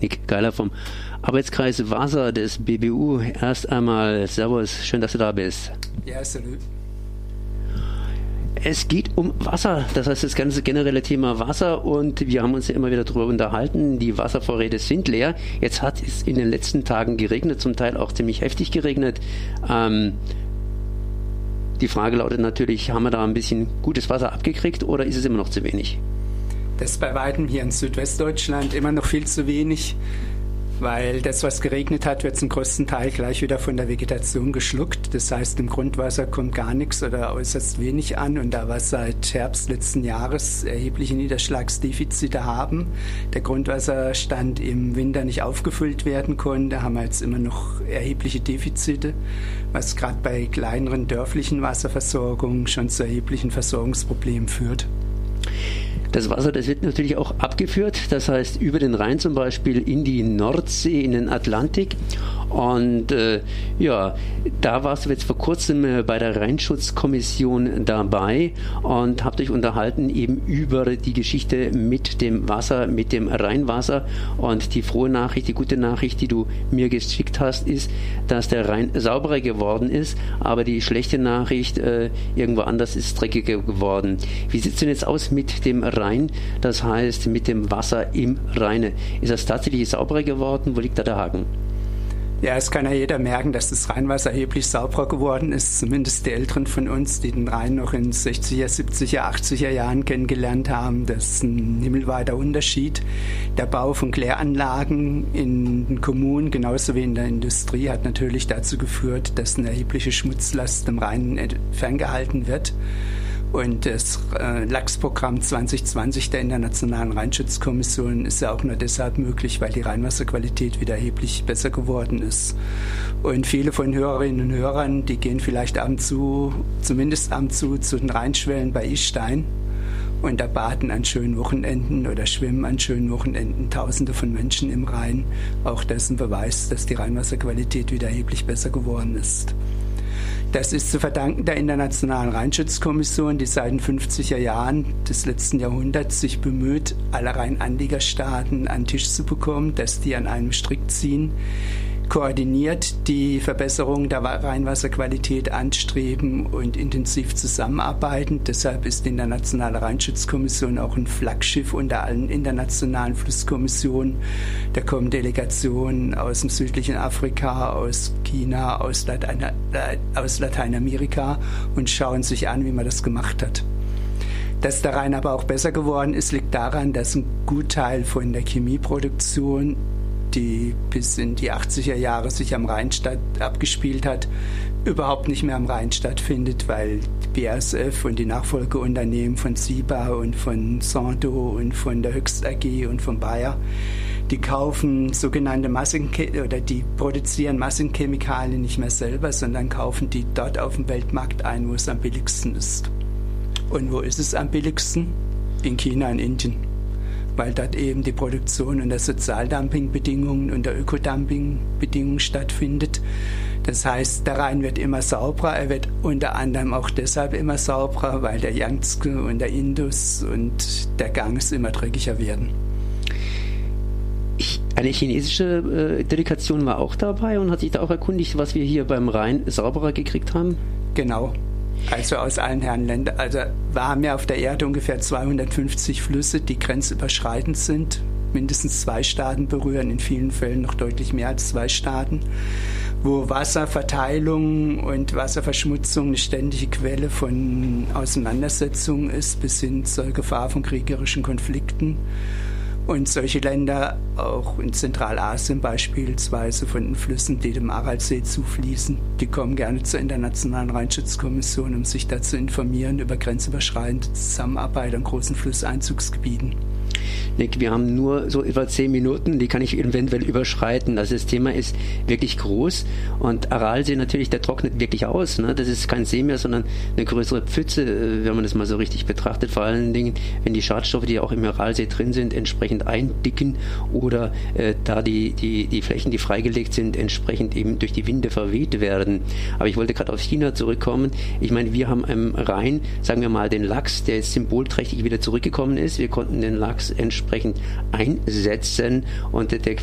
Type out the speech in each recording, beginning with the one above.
Nick Geiler vom Arbeitskreis Wasser des BBU. Erst einmal Servus, schön, dass du da bist. Ja, salut. Es geht um Wasser, das heißt das ganze generelle Thema Wasser und wir haben uns ja immer wieder darüber unterhalten, die Wasservorräte sind leer. Jetzt hat es in den letzten Tagen geregnet, zum Teil auch ziemlich heftig geregnet. Ähm, die Frage lautet natürlich, haben wir da ein bisschen gutes Wasser abgekriegt oder ist es immer noch zu wenig? Das ist bei weitem hier in Südwestdeutschland immer noch viel zu wenig weil das, was geregnet hat, wird zum größten Teil gleich wieder von der Vegetation geschluckt. Das heißt, im Grundwasser kommt gar nichts oder äußerst wenig an und da wir seit Herbst letzten Jahres erhebliche Niederschlagsdefizite haben, der Grundwasserstand im Winter nicht aufgefüllt werden konnte, haben wir jetzt immer noch erhebliche Defizite, was gerade bei kleineren dörflichen Wasserversorgungen schon zu erheblichen Versorgungsproblemen führt. Das Wasser, das wird natürlich auch abgeführt, das heißt über den Rhein zum Beispiel in die Nordsee, in den Atlantik. Und äh, ja, da warst du jetzt vor kurzem äh, bei der Rheinschutzkommission dabei und habt euch unterhalten eben über die Geschichte mit dem Wasser, mit dem Rheinwasser. Und die frohe Nachricht, die gute Nachricht, die du mir geschickt hast, ist, dass der Rhein sauberer geworden ist, aber die schlechte Nachricht, äh, irgendwo anders ist dreckiger geworden. Wie sieht es denn jetzt aus mit dem Rhein? Das heißt, mit dem Wasser im Rheine. Ist das tatsächlich sauberer geworden? Wo liegt da der Haken? Ja, es kann ja jeder merken, dass das Rheinwasser erheblich sauberer geworden ist. Zumindest die Älteren von uns, die den Rhein noch in 60er, 70er, 80er Jahren kennengelernt haben. Das ist ein himmelweiter Unterschied. Der Bau von Kläranlagen in den Kommunen, genauso wie in der Industrie, hat natürlich dazu geführt, dass eine erhebliche Schmutzlast im Rhein ferngehalten wird. Und das äh, Lachsprogramm 2020 der Internationalen Rheinschutzkommission ist ja auch nur deshalb möglich, weil die Rheinwasserqualität wieder erheblich besser geworden ist. Und viele von Hörerinnen und Hörern, die gehen vielleicht ab und zu, zumindest ab und zu, zu den Rheinschwellen bei Istein und da baden an schönen Wochenenden oder schwimmen an schönen Wochenenden Tausende von Menschen im Rhein. Auch das ist ein Beweis, dass die Rheinwasserqualität wieder erheblich besser geworden ist. Das ist zu verdanken der Internationalen Rheinschutzkommission, die seit den 50er Jahren des letzten Jahrhunderts sich bemüht, alle Rheinanliegerstaaten an den Tisch zu bekommen, dass die an einem Strick ziehen koordiniert die Verbesserung der Rheinwasserqualität anstreben und intensiv zusammenarbeiten. Deshalb ist die Internationale Rheinschutzkommission auch ein Flaggschiff unter allen internationalen Flusskommissionen. Da kommen Delegationen aus dem südlichen Afrika, aus China, aus, Latein aus Lateinamerika und schauen sich an, wie man das gemacht hat. Dass der Rhein aber auch besser geworden ist, liegt daran, dass ein Gutteil von der Chemieproduktion die bis in die 80er Jahre sich am Rhein statt, abgespielt hat, überhaupt nicht mehr am Rhein stattfindet, weil die BASF und die Nachfolgeunternehmen von Siba und von Santo und von der Höchst AG und von Bayer, die kaufen sogenannte Massenche oder die produzieren Massenchemikalien nicht mehr selber, sondern kaufen die dort auf dem Weltmarkt ein, wo es am billigsten ist. Und wo ist es am billigsten? In China und Indien weil dort eben die Produktion unter Sozialdumpingbedingungen und der Ökodumpingbedingungen stattfindet. Das heißt, der Rhein wird immer sauberer. Er wird unter anderem auch deshalb immer sauberer, weil der Yangtze und der Indus und der Ganges immer dreckiger werden. Eine chinesische äh, Delegation war auch dabei und hat sich da auch erkundigt, was wir hier beim Rhein sauberer gekriegt haben? Genau, also aus allen Herren Ländern. Also wir haben ja auf der Erde ungefähr 250 Flüsse, die grenzüberschreitend sind. Mindestens zwei Staaten berühren, in vielen Fällen noch deutlich mehr als zwei Staaten, wo Wasserverteilung und Wasserverschmutzung eine ständige Quelle von Auseinandersetzungen ist, bis hin zur Gefahr von kriegerischen Konflikten. Und solche Länder, auch in Zentralasien beispielsweise, von den Flüssen, die dem Aralsee zufließen, die kommen gerne zur Internationalen Rheinschutzkommission, um sich da zu informieren über grenzüberschreitende Zusammenarbeit an großen Flusseinzugsgebieten. Nick, wir haben nur so etwa zehn Minuten, die kann ich eventuell überschreiten. Also das Thema ist wirklich groß und Aralsee natürlich, der trocknet wirklich aus. Ne? Das ist kein See mehr, sondern eine größere Pfütze, äh, wenn man das mal so richtig betrachtet. Vor allen Dingen, wenn die Schadstoffe, die auch im Aralsee drin sind, entsprechend eindicken oder äh, da die, die, die Flächen, die freigelegt sind, entsprechend eben durch die Winde verweht werden. Aber ich wollte gerade auf China zurückkommen. Ich meine, wir haben im Rhein, sagen wir mal, den Lachs, der jetzt symbolträchtig wieder zurückgekommen ist. Wir konnten den Lachs entsprechend einsetzen und der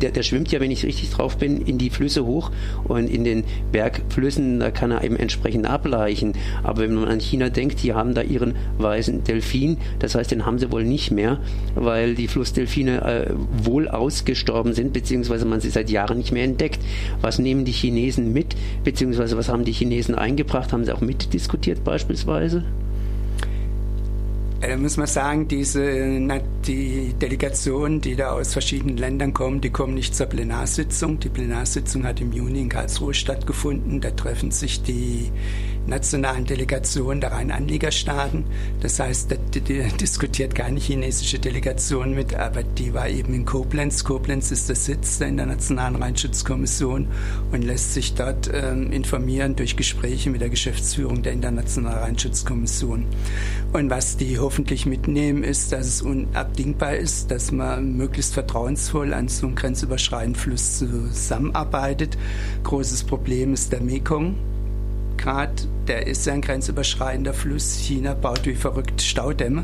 der, der schwimmt ja, wenn ich richtig drauf bin, in die Flüsse hoch und in den Bergflüssen, da kann er eben entsprechend ableichen. Aber wenn man an China denkt, die haben da ihren weißen Delfin, das heißt, den haben sie wohl nicht mehr, weil die Flussdelfine äh, wohl ausgestorben sind, beziehungsweise man sie seit Jahren nicht mehr entdeckt. Was nehmen die Chinesen mit, beziehungsweise was haben die Chinesen eingebracht? Haben sie auch mitdiskutiert beispielsweise? Da muss man sagen, diese, die Delegationen, die da aus verschiedenen Ländern kommen, die kommen nicht zur Plenarsitzung. Die Plenarsitzung hat im Juni in Karlsruhe stattgefunden. Da treffen sich die nationalen Delegationen der Rheinanliegerstaaten. Das heißt, da diskutiert keine chinesische Delegation mit, aber die war eben in Koblenz. Koblenz ist der Sitz der Internationalen Rheinschutzkommission und lässt sich dort ähm, informieren durch Gespräche mit der Geschäftsführung der Internationalen Rheinschutzkommission. Und was die hoffentlich mitnehmen, ist, dass es unabdingbar ist, dass man möglichst vertrauensvoll an so einem grenzüberschreitenden Fluss zusammenarbeitet. Großes Problem ist der Mekong. Gerade der ist ja ein grenzüberschreitender Fluss. China baut wie verrückt Staudämme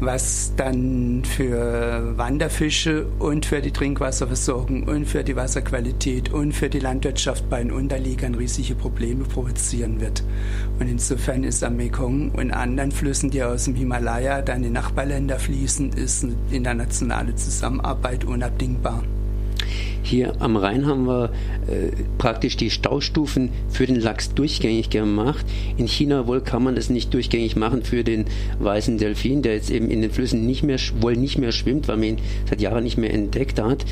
was dann für Wanderfische und für die Trinkwasserversorgung und für die Wasserqualität und für die Landwirtschaft bei den Unterliegern riesige Probleme provozieren wird. Und insofern ist am Mekong und anderen Flüssen, die aus dem Himalaya dann in Nachbarländer fließen, ist internationale Zusammenarbeit unabdingbar. Hier am Rhein haben wir äh, praktisch die Staustufen für den Lachs durchgängig gemacht. In China wohl kann man das nicht durchgängig machen für den weißen Delfin, der jetzt eben in den Flüssen nicht mehr, wohl nicht mehr schwimmt, weil man ihn seit Jahren nicht mehr entdeckt hat.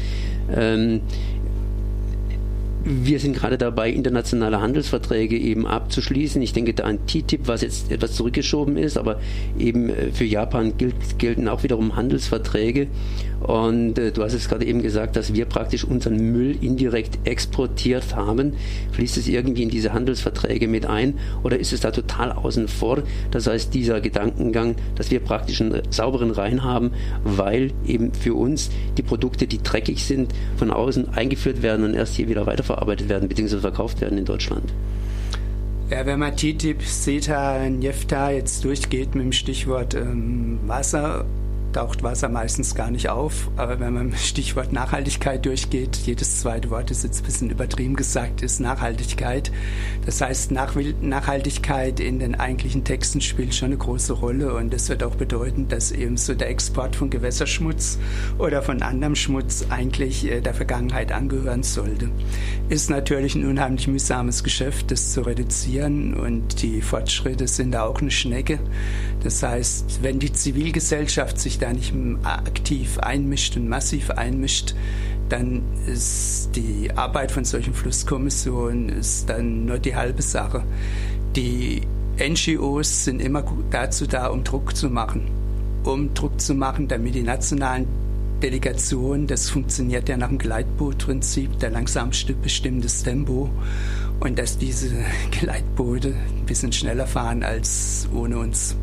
Ähm, wir sind gerade dabei, internationale Handelsverträge eben abzuschließen. Ich denke da an TTIP, was jetzt etwas zurückgeschoben ist, aber eben äh, für Japan gilt, gelten auch wiederum Handelsverträge. Und äh, du hast es gerade eben gesagt, dass wir praktisch unseren Müll indirekt exportiert haben. Fließt es irgendwie in diese Handelsverträge mit ein oder ist es da total außen vor? Das heißt, dieser Gedankengang, dass wir praktisch einen sauberen Rhein haben, weil eben für uns die Produkte, die dreckig sind, von außen eingeführt werden und erst hier wieder weiterverarbeitet werden bzw. verkauft werden in Deutschland. Ja, wenn man TTIP, CETA, NEFTA jetzt durchgeht mit dem Stichwort ähm, Wasser taucht Wasser meistens gar nicht auf. Aber wenn man Stichwort Nachhaltigkeit durchgeht, jedes zweite Wort ist jetzt ein bisschen übertrieben gesagt, ist Nachhaltigkeit. Das heißt, Nachhaltigkeit in den eigentlichen Texten spielt schon eine große Rolle und das wird auch bedeuten, dass eben so der Export von Gewässerschmutz oder von anderem Schmutz eigentlich äh, der Vergangenheit angehören sollte. Ist natürlich ein unheimlich mühsames Geschäft, das zu reduzieren und die Fortschritte sind da auch eine Schnecke. Das heißt, wenn die Zivilgesellschaft sich da nicht aktiv einmischt und massiv einmischt, dann ist die Arbeit von solchen Flusskommissionen ist dann nur die halbe Sache. Die NGOs sind immer dazu da, um Druck zu machen. Um Druck zu machen, damit die nationalen Delegationen, das funktioniert ja nach dem Gleitbootprinzip, der langsam bestimmtes Tempo, und dass diese Gleitboote ein bisschen schneller fahren als ohne uns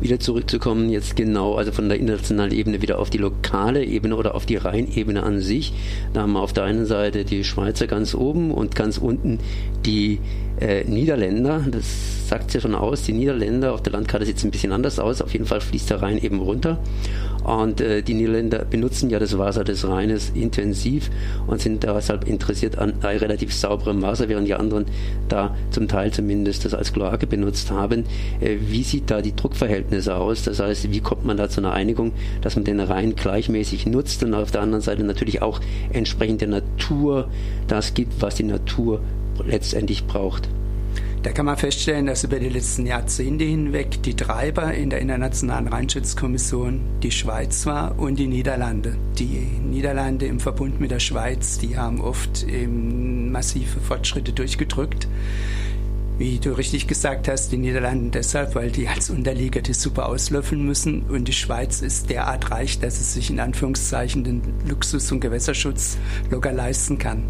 wieder zurückzukommen, jetzt genau, also von der internationalen Ebene wieder auf die lokale Ebene oder auf die Rheinebene an sich. Da haben wir auf der einen Seite die Schweizer ganz oben und ganz unten die äh, Niederländer. Das sagt ja schon aus. Die Niederländer auf der Landkarte sieht es ein bisschen anders aus. Auf jeden Fall fließt der Rhein eben runter. Und äh, die Niederländer benutzen ja das Wasser des Rheines intensiv und sind deshalb interessiert an äh, relativ sauberem Wasser, während die anderen da zum Teil zumindest das als Kloake benutzt haben. Äh, wie sieht da die Druckverhältnisse aus? Das heißt, wie kommt man da zu einer Einigung, dass man den Rhein gleichmäßig nutzt und auf der anderen Seite natürlich auch entsprechend der Natur das gibt, was die Natur letztendlich braucht? Da kann man feststellen, dass über die letzten Jahrzehnte hinweg die Treiber in der Internationalen Rheinschutzkommission die Schweiz war und die Niederlande. Die Niederlande im Verbund mit der Schweiz, die haben oft massive Fortschritte durchgedrückt. Wie du richtig gesagt hast, die Niederlande deshalb, weil die als Unterlieger die Suppe auslöffeln müssen und die Schweiz ist derart reich, dass es sich in Anführungszeichen den Luxus- und Gewässerschutz locker leisten kann.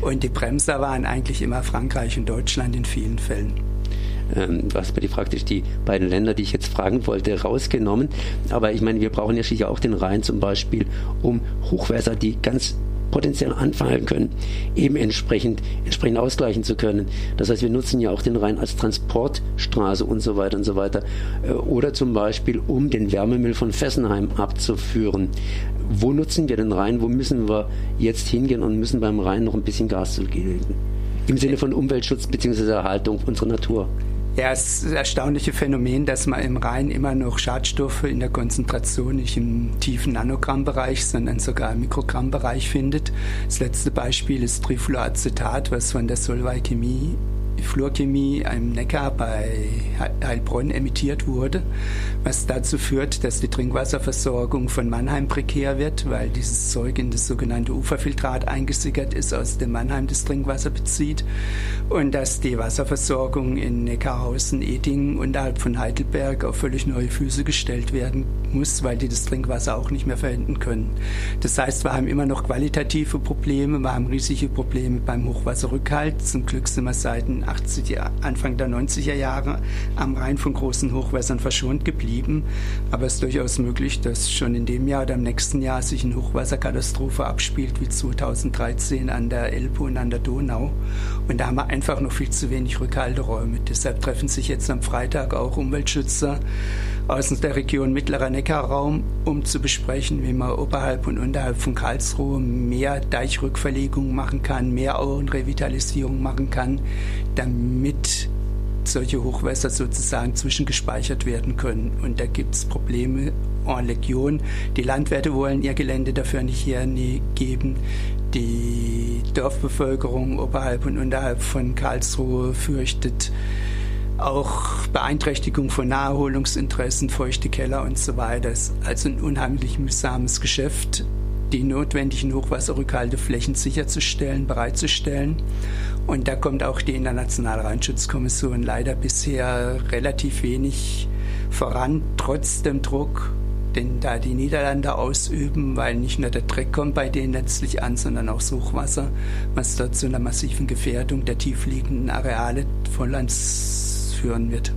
Und die Bremser waren eigentlich immer Frankreich und Deutschland in vielen Fällen. Ähm, du hast mir die praktisch die beiden Länder, die ich jetzt fragen wollte, rausgenommen. Aber ich meine, wir brauchen ja sicher auch den Rhein zum Beispiel, um Hochwässer, die ganz potenziell anfallen können, eben entsprechend, entsprechend ausgleichen zu können. Das heißt, wir nutzen ja auch den Rhein als Transportstraße und so weiter und so weiter. Äh, oder zum Beispiel, um den Wärmemüll von Fessenheim abzuführen. Wo nutzen wir den Rhein? Wo müssen wir jetzt hingehen und müssen beim Rhein noch ein bisschen Gas zugeben? Im Sinne von Umweltschutz bzw. Erhaltung unserer Natur. Ja, es ist das erstaunliche Phänomen, dass man im Rhein immer noch Schadstoffe in der Konzentration nicht im tiefen Nanogrammbereich, sondern sogar im Mikrogrammbereich findet. Das letzte Beispiel ist Trifluoracetat, was von der Solvay Chemie Fluorchemie im Neckar bei Heilbronn emittiert wurde, was dazu führt, dass die Trinkwasserversorgung von Mannheim prekär wird, weil dieses Zeug in das sogenannte Uferfiltrat eingesickert ist, aus dem Mannheim das Trinkwasser bezieht und dass die Wasserversorgung in Neckarhausen, Edingen unterhalb von Heidelberg auf völlig neue Füße gestellt werden muss, weil die das Trinkwasser auch nicht mehr verwenden können. Das heißt, wir haben immer noch qualitative Probleme, wir haben riesige Probleme beim Hochwasserrückhalt. Zum Glück sind wir seit den 80er, Anfang der 90er Jahre am Rhein von großen Hochwässern verschont geblieben. Aber es ist durchaus möglich, dass schon in dem Jahr oder im nächsten Jahr sich eine Hochwasserkatastrophe abspielt, wie 2013 an der Elbe und an der Donau. Und da haben wir einfach noch viel zu wenig Rückhalteräume. Deshalb treffen sich jetzt am Freitag auch Umweltschützer aus der Region Mittlerer Neckarraum, um zu besprechen, wie man oberhalb und unterhalb von Karlsruhe mehr Deichrückverlegung machen kann, mehr Auenrevitalisierung machen kann, damit solche Hochwässer sozusagen zwischengespeichert werden können. Und da gibt es Probleme en Legion. Die Landwirte wollen ihr Gelände dafür nicht hergeben. Die Dorfbevölkerung oberhalb und unterhalb von Karlsruhe fürchtet auch Beeinträchtigung von Naherholungsinteressen, feuchte Keller und so weiter. Das ist also ein unheimlich mühsames Geschäft, die notwendigen Hochwasserrückhalteflächen sicherzustellen, bereitzustellen. Und da kommt auch die Internationale Rheinschutzkommission leider bisher relativ wenig voran, trotz dem Druck, den da die Niederlande ausüben, weil nicht nur der Dreck kommt bei denen letztlich an, sondern auch Suchwasser, was dort zu einer massiven Gefährdung der tiefliegenden Areale von Lands führen wird.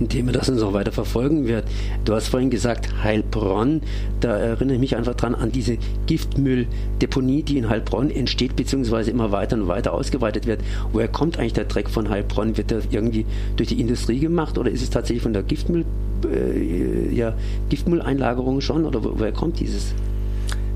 Ein Thema, das uns noch weiter verfolgen wird. Du hast vorhin gesagt, Heilbronn. Da erinnere ich mich einfach dran an diese Giftmülldeponie, die in Heilbronn entsteht, beziehungsweise immer weiter und weiter ausgeweitet wird. Woher kommt eigentlich der Dreck von Heilbronn? Wird der irgendwie durch die Industrie gemacht oder ist es tatsächlich von der Giftmüll, äh, ja, Giftmülleinlagerung schon? Oder woher kommt dieses?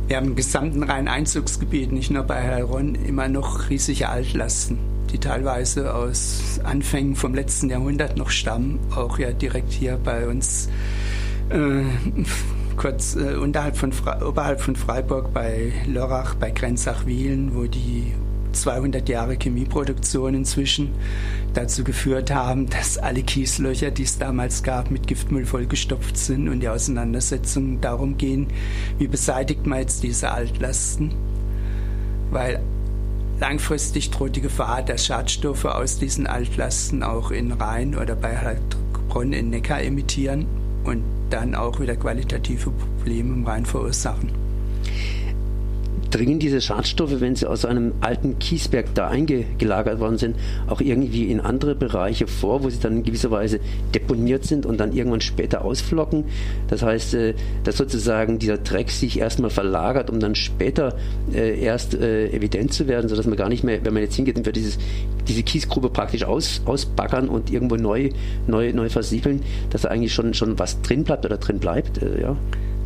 Wir haben im gesamten Rhein-Einzugsgebiet, nicht nur bei Heilbronn, immer noch riesige Altlasten die teilweise aus Anfängen vom letzten Jahrhundert noch stammen, auch ja direkt hier bei uns äh, kurz äh, unterhalb von oberhalb von Freiburg bei Lörrach, bei Grenzach-Wielen, wo die 200 Jahre Chemieproduktion inzwischen dazu geführt haben, dass alle Kieslöcher, die es damals gab, mit Giftmüll vollgestopft sind und die Auseinandersetzungen darum gehen, wie beseitigt man jetzt diese Altlasten, weil Langfristig droht die Gefahr, dass Schadstoffe aus diesen Altlasten auch in Rhein oder bei Heilbronn in Neckar emittieren und dann auch wieder qualitative Probleme im Rhein verursachen dringen diese Schadstoffe, wenn sie aus einem alten Kiesberg da eingelagert worden sind, auch irgendwie in andere Bereiche vor, wo sie dann in gewisser Weise deponiert sind und dann irgendwann später ausflocken. Das heißt, äh, dass sozusagen dieser Dreck sich erstmal verlagert, um dann später äh, erst äh, evident zu werden, sodass man gar nicht mehr, wenn man jetzt hingeht, wird dieses, diese Kiesgrube praktisch aus, ausbaggern und irgendwo neu, neu, neu versiegeln, dass da eigentlich schon, schon was drin bleibt oder drin bleibt. Ja.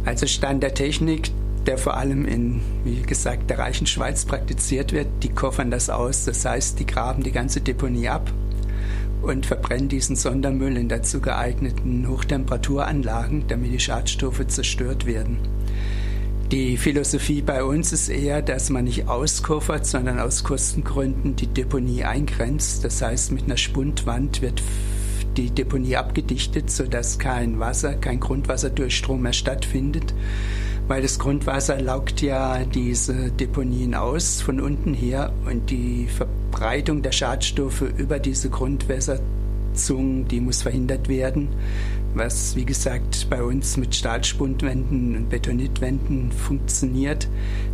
Also Stand der Technik der vor allem in, wie gesagt, der reichen Schweiz praktiziert wird. Die koffern das aus, das heißt, die graben die ganze Deponie ab und verbrennen diesen Sondermüll in dazu geeigneten Hochtemperaturanlagen, damit die Schadstoffe zerstört werden. Die Philosophie bei uns ist eher, dass man nicht auskoffert, sondern aus Kostengründen die Deponie eingrenzt. Das heißt, mit einer Spundwand wird die Deponie abgedichtet, sodass kein Wasser, kein Grundwasserdurchstrom mehr stattfindet weil das Grundwasser laugt ja diese Deponien aus von unten her und die Verbreitung der Schadstoffe über diese Grundwässerzungen, die muss verhindert werden, was wie gesagt bei uns mit Stahlspundwänden und Betonitwänden funktioniert.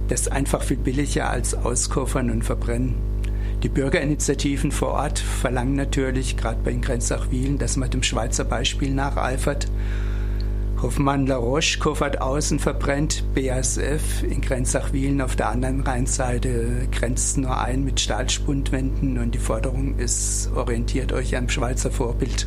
Das ist einfach viel billiger als Auskoffern und Verbrennen. Die Bürgerinitiativen vor Ort verlangen natürlich, gerade bei den Grenzach-Wielen, dass man dem Schweizer Beispiel nacheifert Hoffmann-La Roche, Kofert Außen verbrennt, BASF in Grenzach-Wielen auf der anderen Rheinseite grenzt nur ein mit Stahlspundwänden und die Forderung ist, orientiert euch am Schweizer Vorbild.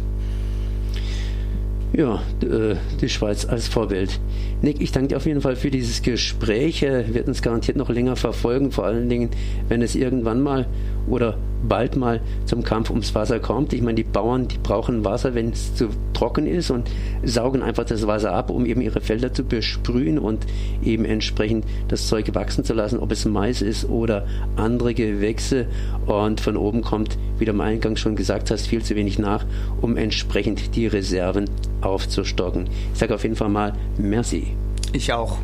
Ja, äh, die Schweiz als Vorbild. Nick, ich danke dir auf jeden Fall für dieses Gespräch. Wir werden es garantiert noch länger verfolgen, vor allen Dingen, wenn es irgendwann mal oder bald mal zum Kampf ums Wasser kommt. Ich meine, die Bauern, die brauchen Wasser, wenn es zu trocken ist und saugen einfach das Wasser ab, um eben ihre Felder zu besprühen und eben entsprechend das Zeug wachsen zu lassen, ob es Mais ist oder andere Gewächse. Und von oben kommt, wie du am Eingang schon gesagt hast, viel zu wenig nach, um entsprechend die Reserven aufzustocken. Ich sage auf jeden Fall mal Merci. Ich auch.